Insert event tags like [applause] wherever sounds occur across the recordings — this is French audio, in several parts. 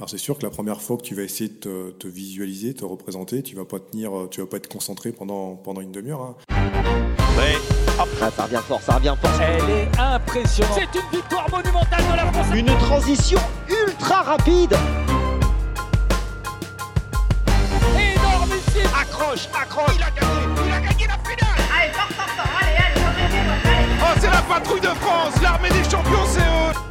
Alors c'est sûr que la première fois que tu vas essayer de te, te visualiser, te représenter, tu vas pas tenir, tu vas pas être concentré pendant pendant une demi-heure. Hein. Ouais. Ah, ça revient fort, ça revient fort. Elle est impressionnante. C'est une victoire monumentale de la France. Une transition ultra rapide. Énormissime. Accroche, accroche. Il a gagné, il a gagné la finale. Allez, fort, fort, fort. Allez, allez, allez. Oh, c'est la patrouille de France. L'armée des champions, c'est eux.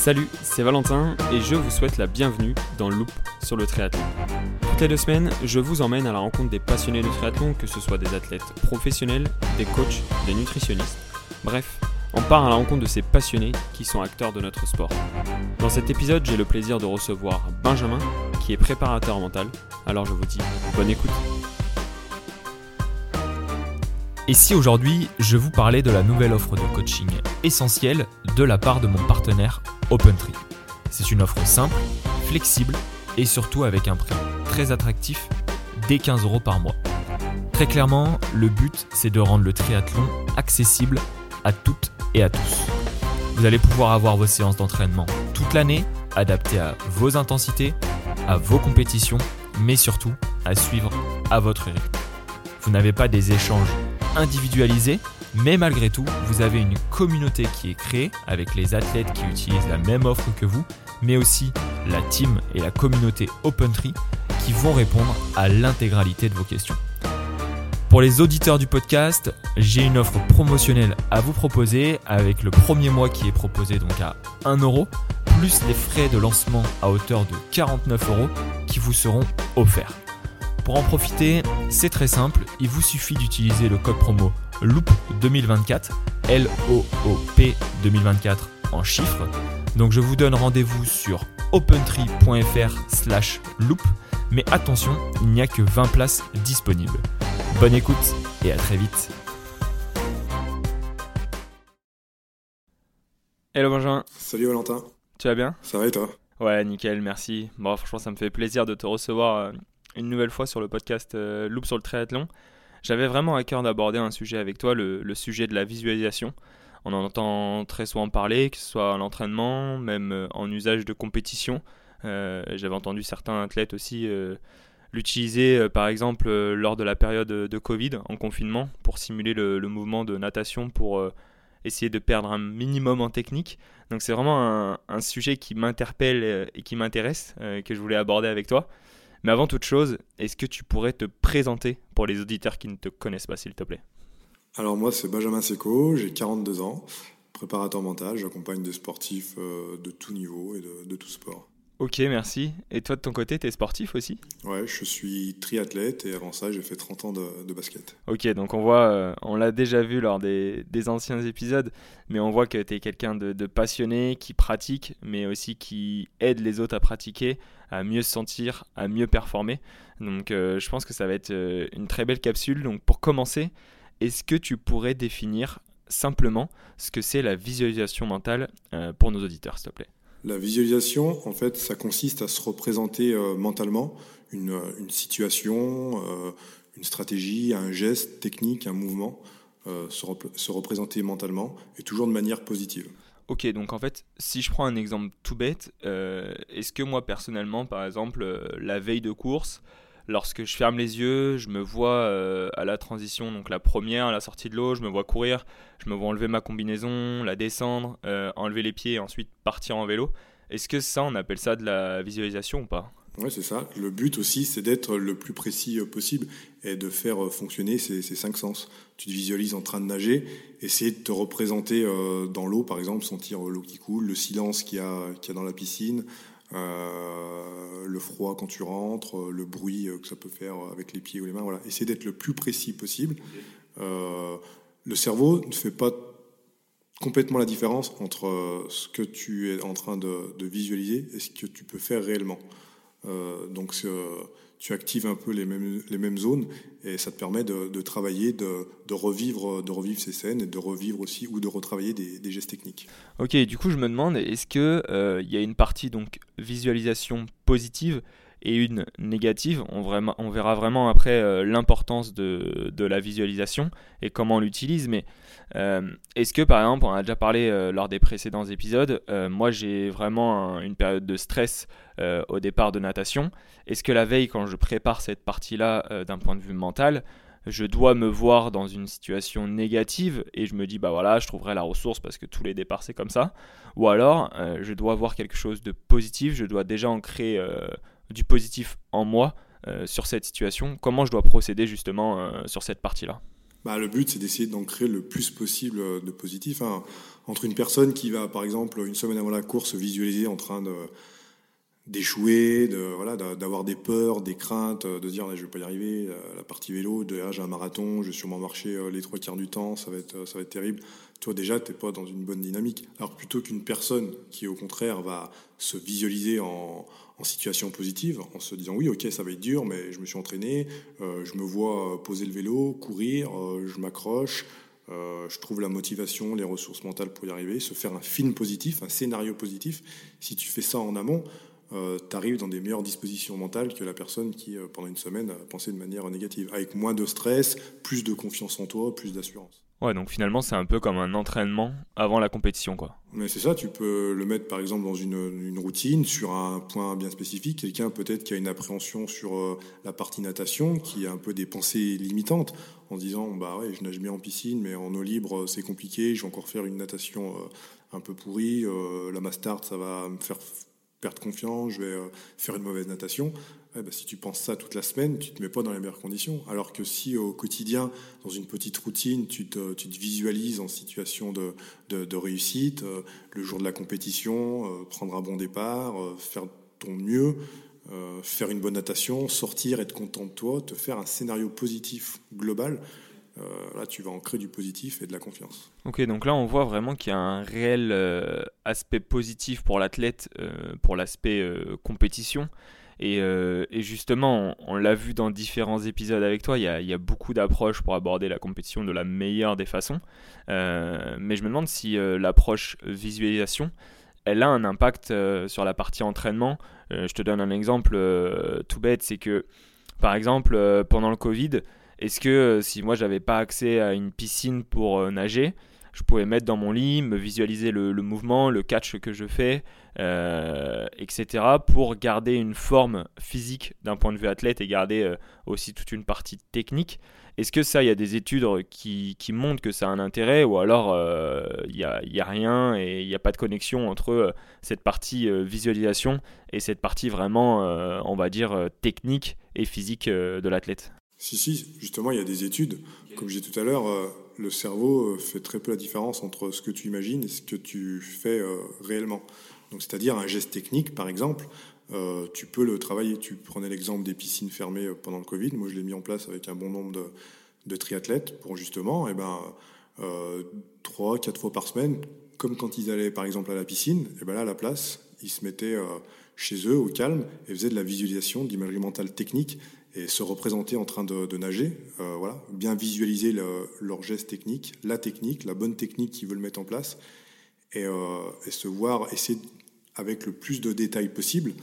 Salut, c'est Valentin et je vous souhaite la bienvenue dans Loop sur le triathlon. Toutes les deux semaines, je vous emmène à la rencontre des passionnés de triathlon, que ce soit des athlètes professionnels, des coachs, des nutritionnistes. Bref, on part à la rencontre de ces passionnés qui sont acteurs de notre sport. Dans cet épisode, j'ai le plaisir de recevoir Benjamin, qui est préparateur mental. Alors je vous dis bonne écoute. Et si aujourd'hui je vous parlais de la nouvelle offre de coaching essentielle de la part de mon partenaire OpenTree C'est une offre simple, flexible et surtout avec un prix très attractif dès 15 euros par mois. Très clairement, le but c'est de rendre le triathlon accessible à toutes et à tous. Vous allez pouvoir avoir vos séances d'entraînement toute l'année, adaptées à vos intensités, à vos compétitions, mais surtout à suivre à votre rythme. Vous n'avez pas des échanges individualisés, mais malgré tout, vous avez une communauté qui est créée avec les athlètes qui utilisent la même offre que vous, mais aussi la team et la communauté OpenTree qui vont répondre à l'intégralité de vos questions. Pour les auditeurs du podcast, j'ai une offre promotionnelle à vous proposer avec le premier mois qui est proposé donc à 1 euro, plus les frais de lancement à hauteur de 49 euros qui vous seront offerts. Pour en profiter, c'est très simple, il vous suffit d'utiliser le code promo LOOP 2024, L-O-O-P 2024 en chiffres. Donc je vous donne rendez-vous sur opentree.fr slash loop, mais attention, il n'y a que 20 places disponibles. Bonne écoute et à très vite. Hello Benjamin, Salut Valentin, tu vas bien? Ça va et toi? Ouais, nickel, merci. Bon, franchement, ça me fait plaisir de te recevoir euh, une nouvelle fois sur le podcast euh, Loop sur le triathlon. J'avais vraiment à cœur d'aborder un sujet avec toi, le, sujet de la visualisation. On en entend très souvent parler, que ce soit à l'entraînement, même euh, en usage de compétition. Euh, J'avais entendu certains athlètes aussi l'utiliser, par exemple, lors de la période de Covid, en confinement, pour simuler le, mouvement de natation, pour essayer de perdre un minimum en technique. Donc c'est vraiment un, sujet qui m'interpelle et qui m'intéresse, que je voulais aborder avec toi. Mais avant toute chose, est-ce que tu pourrais te présenter pour les auditeurs qui ne te connaissent pas, s'il te plaît? Alors moi c'est Benjamin Seco, j'ai 42 ans, préparateur mental, j'accompagne des sportifs euh, de tout niveau et de, de tout sport. Ok, merci. Et toi de ton côté, t'es sportif aussi? Ouais, je suis triathlète et avant ça j'ai fait 30 ans de, de basket. Ok, donc on voit, euh, on l'a déjà vu lors des, des anciens épisodes, mais on voit que tu es quelqu'un de, de passionné, qui pratique, mais aussi qui aide les autres à pratiquer, à mieux se sentir, à mieux performer. Donc euh, je pense que ça va être euh, une très belle capsule. Donc pour commencer, est-ce que tu pourrais définir simplement ce que c'est la visualisation mentale pour nos auditeurs, s'il te plaît? La visualisation, en fait, ça consiste à se représenter euh, mentalement une, euh, situation, euh, une stratégie, un geste technique, un mouvement, se, se représenter mentalement et toujours de manière positive. Ok, donc en fait, si je prends un exemple tout bête, est-ce que moi personnellement, par exemple, la veille de course, lorsque je ferme les yeux, je me vois euh, à la transition, donc la première, à la sortie de l'eau, je me vois courir, je me vois enlever ma combinaison, la descendre, euh, enlever les pieds et ensuite partir en vélo. Est-ce que ça, on appelle ça de la visualisation ou pas? Ouais, c'est ça. Le but aussi, c'est d'être le plus précis euh, possible et de faire fonctionner ces, cinq sens. Tu te visualises en train de nager, essayer de te représenter dans l'eau, par exemple, sentir l'eau qui coule, le silence qu'il y y a dans la piscine, euh, le froid quand tu rentres, euh, le bruit euh, que ça peut faire avec les pieds ou les mains. Voilà. Essayer d'être le plus précis possible. Euh, le cerveau ne fait pas complètement la différence entre ce que tu es en train de, de visualiser et ce que tu peux faire réellement. Euh, donc tu actives un peu les mêmes, les mêmes zones et ça te permet de, travailler, de, revivre, de revivre ces scènes et de revivre aussi ou de retravailler des, gestes techniques. Ok, du coup, je me demande, est-ce que euh, il y a une partie donc visualisation positive et une négative. On, verra vraiment après euh, l'importance de, la visualisation et comment on l'utilise. Mais euh, est-ce que, par exemple, on a déjà parlé euh, lors des précédents épisodes, moi j'ai vraiment une période de stress au départ de natation. Est-ce que la veille, quand je prépare cette partie-là d'un point de vue mental, je dois me voir dans une situation négative et je me dis bah voilà je trouverai la ressource parce que tous les départs c'est comme ça ou alors je dois voir quelque chose de positif je dois déjà en créer du positif en moi euh, sur cette situation Comment je dois procéder justement euh, sur cette partie-là? Bah, le but, c'est d'essayer d'en créer le plus possible euh, de positif. Hein. Entre une personne qui va, par exemple, une semaine avant la course, visualiser en train de, d'échouer, de voilà, d'avoir des peurs, des craintes, de dire je vais pas y arriver, la partie vélo, de là, j'ai un marathon, je vais sûrement marcher les trois quarts du temps, ça va être, ça va être terrible. Toi déjà, t'es pas dans une bonne dynamique. Alors plutôt qu'une personne qui au contraire va se visualiser en, situation positive, en se disant oui, ok, ça va être dur, mais je me suis entraîné, euh, je me vois poser le vélo, courir, euh, je m'accroche. Euh, je trouve la motivation, les ressources mentales pour y arriver, se faire un film positif, un scénario positif. Si tu fais ça en amont, euh, tu arrives dans des meilleures dispositions mentales que la personne qui, euh, pendant une semaine, a pensé de manière négative, avec moins de stress, plus de confiance en toi, plus d'assurance. Ouais, donc finalement, c'est un peu comme un entraînement avant la compétition, quoi. Mais c'est ça, tu peux le mettre par exemple dans une, une routine, sur un point bien spécifique. Quelqu'un peut-être qui a une appréhension sur euh, la partie natation, qui a un peu des pensées limitantes, en disant bah ouais, je nage bien en piscine, mais en eau libre c'est compliqué, je vais encore faire une natation un peu pourrie, la mastart ça va me faire perdre confiance, je vais euh, faire une mauvaise natation. bah, si tu penses ça toute la semaine, tu te mets pas dans les meilleures conditions. Alors que si au quotidien, dans une petite routine, tu te, visualises en situation de, de, réussite, euh, le jour de la compétition, euh, prendre un bon départ, faire ton mieux, faire une bonne natation, sortir, être content de toi, te faire un scénario positif global, là, tu vas en créer du positif et de la confiance. Ok, donc là, on voit vraiment qu'il y a un réel euh, aspect positif pour l'athlète, euh, pour l'aspect compétition. Et, justement, on, l'a vu dans différents épisodes avec toi, il y a beaucoup d'approches pour aborder la compétition de la meilleure des façons. mais je me demande si l'approche visualisation, elle a un impact sur la partie entraînement. je te donne un exemple tout bête, c'est que, par exemple, pendant le Covid, est-ce que euh, si moi j'avais pas accès à une piscine pour euh, nager, je pouvais mettre dans mon lit, me visualiser le, mouvement, le catch que je fais, euh, etc. pour garder une forme physique d'un point de vue athlète et garder aussi toute une partie technique? Est-ce que ça, il y a des études qui, montrent que ça a un intérêt ou alors il n'y a, a, rien et il n'y a pas de connexion entre cette partie visualisation et cette partie vraiment, on va dire, technique et physique de l'athlète? Si, si, justement, il y a des études. Comme je disais tout à l'heure, euh, le cerveau euh, fait très peu la différence entre ce que tu imagines et ce que tu fais euh, réellement. Donc, c'est-à-dire un geste technique, par exemple, tu peux le travailler. Tu prenais l'exemple des piscines fermées pendant le Covid. Moi, je l'ai mis en place avec un bon nombre de, triathlètes pour justement, eh ben, trois, quatre fois par semaine, comme quand ils allaient par exemple à la piscine, et eh ben là, à la place, ils se mettaient chez eux au calme et faisaient de la visualisation, d'imagerie mentale technique et se représenter en train de, nager, euh, voilà, bien visualiser le, leur geste technique, la technique, la bonne technique qu'ils veulent mettre en place, et, euh, se voir, essayer avec le plus de détails possible,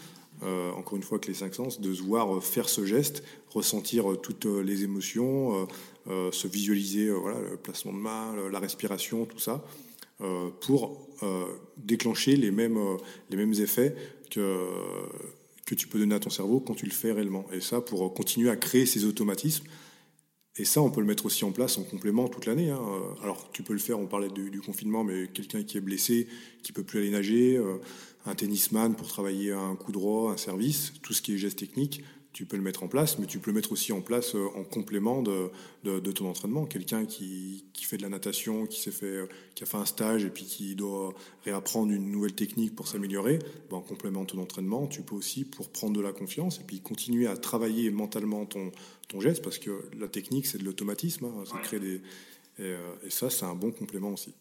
euh, encore une fois que les cinq sens, de se voir faire ce geste, ressentir toutes les émotions, se visualiser voilà, le placement de main, la respiration, tout ça, pour déclencher les mêmes, les mêmes effets que que tu peux donner à ton cerveau quand tu le fais réellement. Et ça, pour continuer à créer ces automatismes. Et ça, on peut le mettre aussi en place en complément toute l'année. Hein. Alors, tu peux le faire, on parlait du, confinement, mais quelqu'un qui est blessé, qui peut plus aller nager, euh, un tennisman pour travailler un coup droit, un service, tout ce qui est geste technique, tu peux le mettre en place, mais tu peux le mettre aussi en place euh, en complément de, de, ton entraînement. Quelqu'un qui, qui, fait de la natation, qui, fait, euh, qui a fait un stage et puis qui doit réapprendre une nouvelle technique pour s'améliorer, ben, en complément de ton entraînement, tu peux aussi, pour prendre de la confiance et puis continuer à travailler mentalement ton, ton geste, parce que la technique, c'est de l'automatisme, hein, ça crée des, euh, et, ça, c'est un bon complément aussi.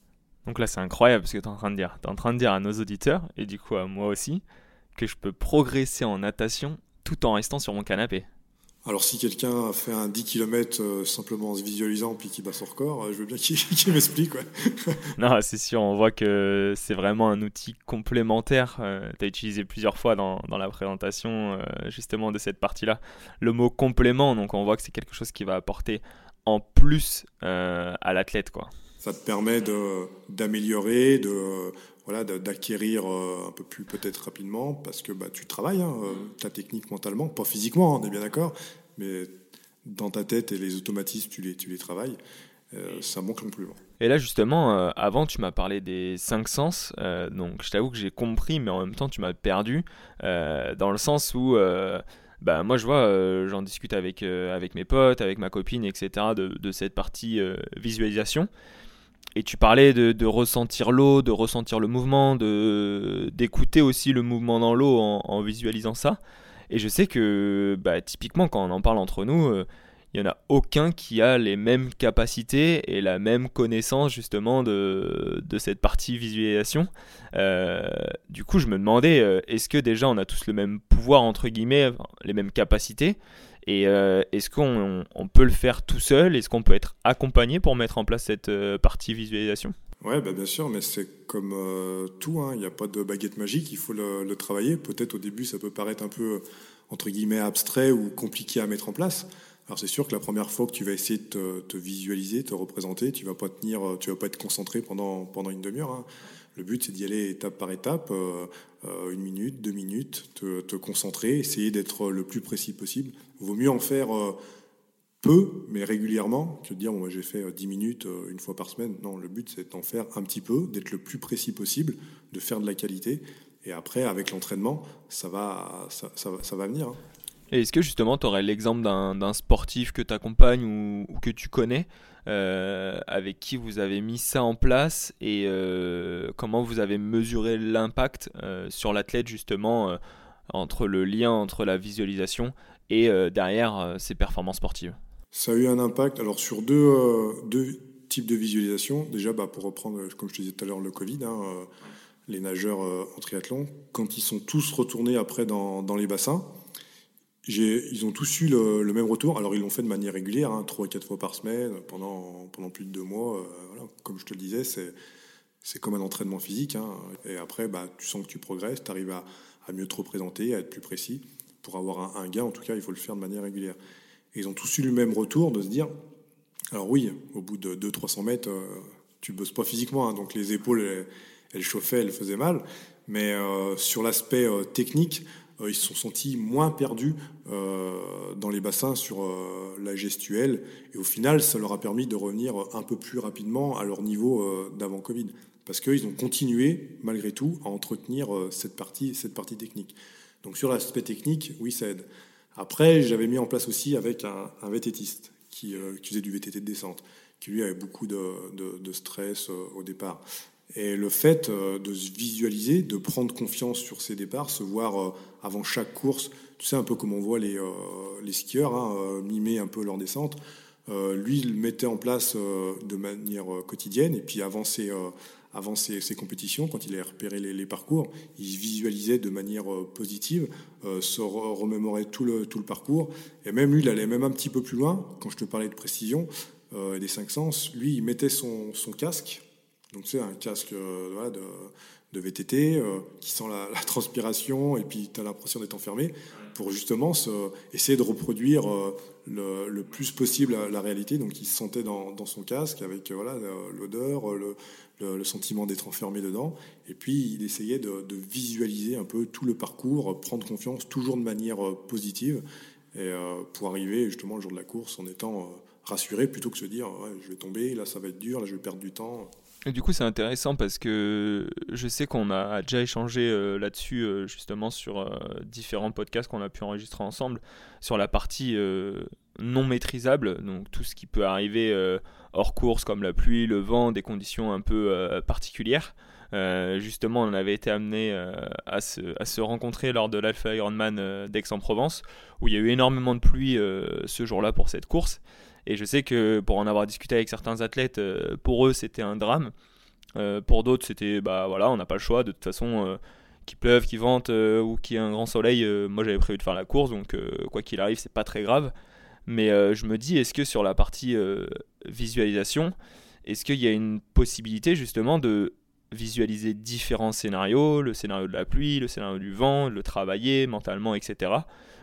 Donc là, c'est incroyable ce que tu es en train de dire. Tu es en train de dire à nos auditeurs, et du coup à moi aussi, que je peux progresser en natation tout en restant sur mon canapé. Alors si quelqu'un a fait un 10 km euh, simplement en se visualisant puis qui bat son record, euh, je veux bien qu'il [laughs] m'explique. Ouais. [laughs] Non, c'est sûr, on voit que c'est vraiment un outil complémentaire. tu as utilisé plusieurs fois dans, dans la présentation euh, justement de cette partie-là le mot complément, donc on voit que c'est quelque chose qui va apporter en plus euh, à l'athlète. quoi. Ça te permet d'améliorer, de voilà, d'acquérir euh, un peu plus peut-être rapidement parce que bah, tu travailles hein, euh, ta technique mentalement, pas physiquement, on est bien d'accord, mais dans ta tête et les automatismes, tu les, tu les travailles. Euh, c'est un bon complément. Et là, justement, avant, tu m'as parlé des cinq sens. donc, je t'avoue que j'ai compris, mais en même temps, tu m'as perdu. dans le sens où, bah, moi, je vois, j'en discute avec, avec mes potes, avec ma copine, etc., de, cette partie visualisation. Et tu parlais de, ressentir l'eau, de ressentir le mouvement, de d'écouter aussi le mouvement dans l'eau en, visualisant ça. Et je sais que, bah, typiquement, quand on en parle entre nous, euh, il n'y en a aucun qui a les mêmes capacités et la même connaissance justement de, de cette partie visualisation. Euh, du coup, je me demandais, euh, est-ce que déjà on a tous le même pouvoir, entre guillemets, les mêmes capacités? Et euh, est-ce qu'on on peut le faire tout seul? Est-ce qu'on peut être accompagné pour mettre en place cette euh, partie visualisation? Ouais, bah bien sûr, mais c'est comme euh, tout, hein, il n'y a pas de baguette magique, il faut le, le travailler. Peut-être au début, ça peut paraître un peu, entre guillemets, abstrait ou compliqué à mettre en place. Alors c'est sûr que la première fois que tu vas essayer de te, te visualiser, te représenter, tu vas vas pas être concentré pendant, pendant une demi-heure. hein. Le but, c'est d'y aller étape par étape, euh, euh, une minute, deux minutes, te, concentrer, essayer d'être le plus précis possible. Vaut mieux en faire euh, peu, mais régulièrement, que de dire, bon, j'ai fait euh, 10 minutes une fois par semaine. Non, le but, c'est d'en faire un petit peu, d'être le plus précis possible, de faire de la qualité. Et après, avec l'entraînement, ça va, venir. hein. Est-ce que justement tu aurais l'exemple d'un sportif que tu accompagnes ou que tu connais euh, avec qui vous avez mis ça en place et euh, comment vous avez mesuré l'impact euh, sur l'athlète justement entre le lien entre la visualisation et derrière ses performances sportives? Ça a eu un impact alors sur deux, deux types de visualisation. Déjà, bah, pour reprendre, comme je te disais tout à l'heure, le Covid, hein, les nageurs en triathlon, quand ils sont tous retournés après dans, dans les bassins, ils ont tous eu le, même retour. Alors, ils l'ont fait de manière régulière, hein, trois à quatre fois par semaine, pendant, plus de deux mois. euh. Comme je te le disais, c'est, comme un entraînement physique. hein. Et après, bah, tu sens que tu progresses, tu arrives à, mieux te représenter, à être plus précis. Pour avoir un, gain, en tout cas, il faut le faire de manière régulière. Et ils ont tous eu le même retour de se dire, alors oui, au bout de 200-300 mètres, euh, tu bosses pas physiquement, hein, donc les épaules, elles, chauffaient, elles faisaient mal. Mais euh, sur l'aspect euh, technique, ils se sont sentis moins perdus euh, dans les bassins sur euh, la gestuelle. Et au final, ça leur a permis de revenir un peu plus rapidement à leur niveau euh, d'avant Covid. Parce qu'ils ont continué, malgré tout, à entretenir euh, cette, partie, technique. Donc sur l'aspect technique, oui, ça aide. Après, j'avais mis en place aussi avec un, un VTTiste qui, euh, qui faisait du VTT de descente, qui lui avait beaucoup de, stress euh, au départ. Et le fait euh, de se visualiser, de prendre confiance sur ses départs, se voir euh, avant chaque course, tu sais un peu comme on voit les, euh, les skieurs hein, mimer un peu leur descente, lui il le mettait en place de manière quotidienne. Et puis avant ses, avant ses, ses compétitions, quand il avait repéré les, parcours, il visualisait de manière positive, se re- remémorait tout le, tout le parcours. Et même lui il allait même un petit peu plus loin, quand je te parlais de précision euh, des cinq sens, lui il mettait son, son casque donc c'est un casque euh, de, VTT euh, qui sent la, [laughs] transpiration et puis tu as l'impression d'être enfermé pour justement essayer de reproduire euh, le, plus possible la, réalité. Donc il se sentait dans, son casque avec voilà l'odeur, le, sentiment d'être enfermé dedans. Et puis il essayait de, visualiser un peu tout le parcours, prendre confiance toujours de manière positive et pour arriver justement le jour de la course en étant rassuré plutôt que se dire je vais tomber, là ça va être dur, là je vais perdre du temps. Du coup, c'est intéressant parce que je sais qu'on a déjà échangé euh, là-dessus, euh, justement, sur euh, différents podcasts qu'on a pu enregistrer ensemble, sur la partie non maîtrisable, donc tout ce qui peut arriver hors course, comme la pluie, le vent, des conditions un peu particulières. Justement, on avait été amené à, se, rencontrer lors de l'Alpha Ironman d'Aix-en-Provence, où il y a eu énormément de pluie ce jour-là pour cette course. Et je sais que pour en avoir discuté avec certains athlètes, euh, pour eux c'était un drame. Euh, pour d'autres c'était bah voilà, on n'a pas le choix. De toute façon, euh, qu'il pleuve, qu'il vente ou qu'il y ait un grand soleil, moi j'avais prévu de faire la course, donc quoi qu'il arrive, c'est pas très grave. Mais je me dis, est-ce que sur la partie visualisation, est-ce qu'il y a une possibilité justement de visualiser différents scénarios, le scénario de la pluie, le scénario du vent, le travailler mentalement, etc.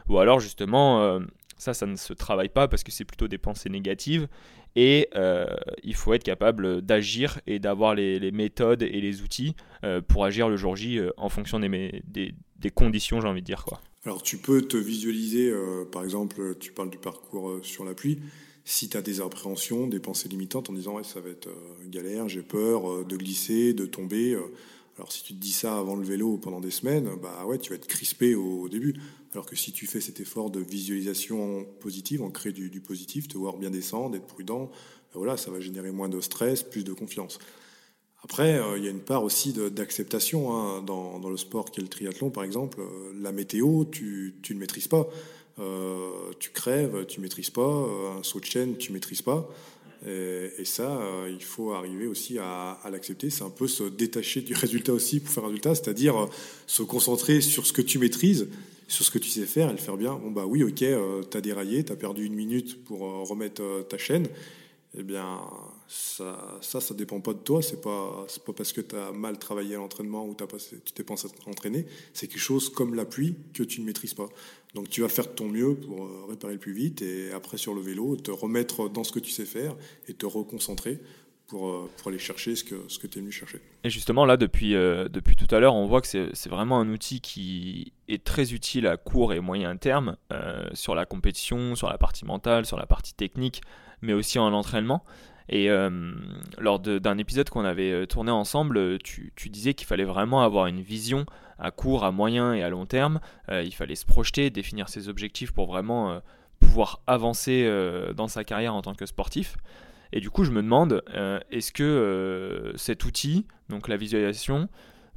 Ou alors justement, ça, ça ne se travaille pas parce que c'est plutôt des pensées négatives et euh, il faut être capable d'agir et d'avoir les, méthodes et les outils euh, pour agir le jour J euh, en fonction des, des, conditions, j'ai envie de dire. Quoi. Alors tu peux te visualiser, par exemple, tu parles du parcours sur la pluie, si tu as des appréhensions, des pensées limitantes en disant ça va être galère, j'ai peur de glisser, de tomber. Alors si tu te dis ça avant le vélo pendant des semaines, bah ouais, tu vas être crispé au début. Alors que si tu fais cet effort de visualisation positive, en créer du, positif, te voir bien descendre, être prudent, ben voilà, ça va générer moins de stress, plus de confiance. Après, euh, il y a une part aussi d'acceptation hein, dans, le sport qu'est le triathlon, par exemple. Euh, la météo, tu, ne maîtrises pas. Euh, tu crèves, tu maîtrises pas. un saut de chaîne, tu maîtrises pas. Et, ça, il faut arriver aussi à, l'accepter. C'est un peu se détacher du résultat aussi pour faire un résultat, c'est-à-dire se concentrer sur ce que tu maîtrises sur ce que tu sais faire et le faire bien. Bon, bah oui, ok, euh, tu as déraillé, tu as perdu une minute pour euh, remettre euh, ta chaîne. Eh bien, ça, ça, dépend pas de toi. C'est pas, pas parce que tu as mal travaillé à l'entraînement ou as passé, tu t'es pensé entraîner. C'est quelque chose comme la pluie que tu ne maîtrises pas. Donc, tu vas faire de ton mieux pour réparer le plus vite et après, sur le vélo, te remettre dans ce que tu sais faire et te reconcentrer pour, euh, aller chercher ce que, ce que tu es venu chercher. Et justement, là, depuis, euh, depuis tout à l'heure, on voit que c'est vraiment un outil qui est très utile à court et moyen terme euh, sur la compétition, sur la partie mentale, sur la partie technique, mais aussi en entraînement. Et lors d'un épisode qu'on avait tourné ensemble, tu, tu disais qu'il fallait vraiment avoir une vision à court, à moyen et à long terme. il fallait se projeter, définir ses objectifs pour vraiment pouvoir avancer dans sa carrière en tant que sportif. Et du coup, je me demande, euh, est-ce que euh, cet outil, donc la visualisation,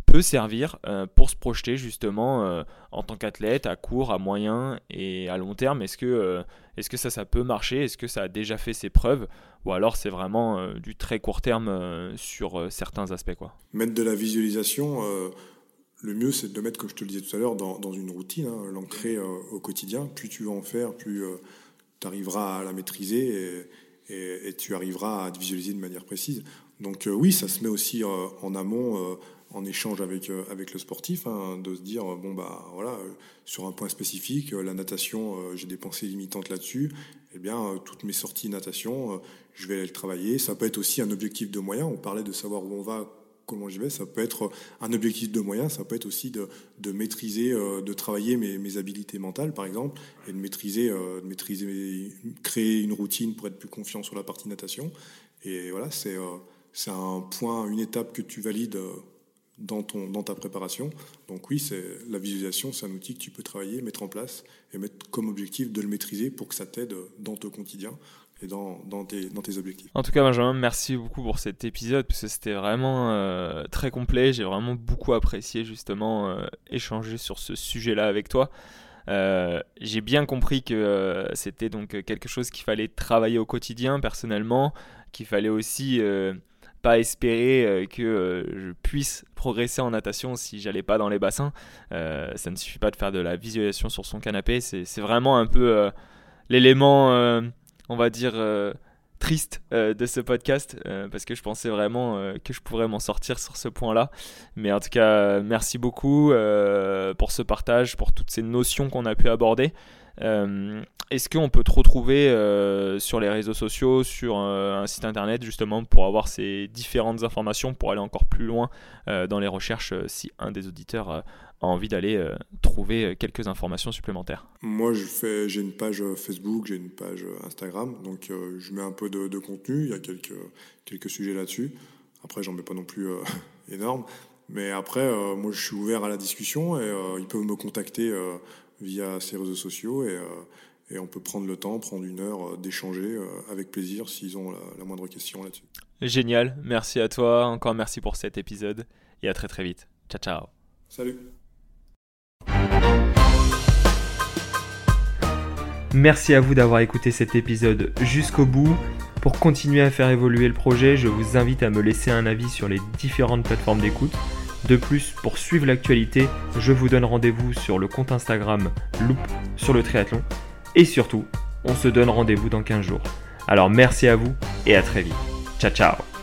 peut servir euh, pour se projeter justement en tant qu'athlète à court, à moyen et à long terme Est-ce que, est que ça, ça peut marcher? Est-ce que ça a déjà fait ses preuves? Ou alors c'est vraiment du très court terme sur certains aspects quoi. Mettre de la visualisation, le mieux c'est de le mettre, comme je te le disais tout à l'heure, dans, une routine, hein, l'ancrer au quotidien. Plus tu vas en faire, plus tu arriveras à la maîtriser. Et, tu arriveras à te visualiser de manière précise. Donc euh, oui, ça se met aussi euh, en amont, euh, en échange avec, avec le sportif, hein, de se dire, bon, bah voilà, sur un point spécifique, la natation, j'ai des pensées limitantes là-dessus, eh bien, toutes mes sorties natation, je vais le travailler. Ça peut être aussi un objectif de moyen. On parlait de savoir où on va, comment j'y vais. Ça peut être un objectif de moyen, ça peut être aussi de, de maîtriser, euh, de travailler mes, mes, habiletés mentales, par exemple, et de maîtriser, euh, de maîtriser, créer une routine pour être plus confiant sur la partie natation. Et voilà, c'est euh, c'est un point, une étape que tu valides dans, ton, dans ta préparation. Donc oui, la visualisation, c'est un outil que tu peux travailler, mettre en place et mettre comme objectif de le maîtriser pour que ça t'aide dans ton quotidien et dans, dans, tes, dans, tes, objectifs. En tout cas, Benjamin, merci beaucoup pour cet épisode, parce que c'était vraiment euh, très complet. J'ai vraiment beaucoup apprécié justement euh, échanger sur ce sujet-là avec toi. Euh, j'ai bien compris que c'était donc quelque chose qu'il fallait travailler au quotidien personnellement, qu'il fallait aussi pas espérer que je puisse progresser en natation si j'allais pas dans les bassins. ça ne suffit pas de faire de la visualisation sur son canapé, c'est vraiment un peu l'élément on va dire, euh, triste euh, de ce podcast euh, parce que je pensais vraiment que je pourrais m'en sortir sur ce point-là. Mais en tout cas, merci beaucoup pour ce partage, pour toutes ces notions qu'on a pu aborder. Est-ce qu'on peut te retrouver sur les réseaux sociaux, sur un site internet justement pour avoir ces différentes informations, pour aller encore plus loin dans les recherches si un des auditeurs a envie d'aller euh, trouver euh, quelques informations supplémentaires? Moi, j'ai une page euh, Facebook, j'ai une page Instagram, donc je mets un peu de, contenu. Il y a quelques, quelques sujets là-dessus. Après, j'en mets pas non plus [laughs] énorme. Mais après, moi, je suis ouvert à la discussion et ils peuvent me contacter via ces réseaux sociaux et, et, on peut prendre le temps, prendre une heure d'échanger avec plaisir s'ils ont la, la moindre question là-dessus. Génial. Merci à toi. Encore merci pour cet épisode et à très très vite. Ciao, ciao. Salut. Merci à vous d'avoir écouté cet épisode jusqu'au bout. Pour continuer à faire évoluer le projet, je vous invite à me laisser un avis sur les différentes plateformes d'écoute. De plus, pour suivre l'actualité, je vous donne rendez-vous sur le compte Instagram Loop sur le triathlon. Et surtout, on se donne rendez-vous dans 15 jours. Alors merci à vous et à très vite. Ciao ciao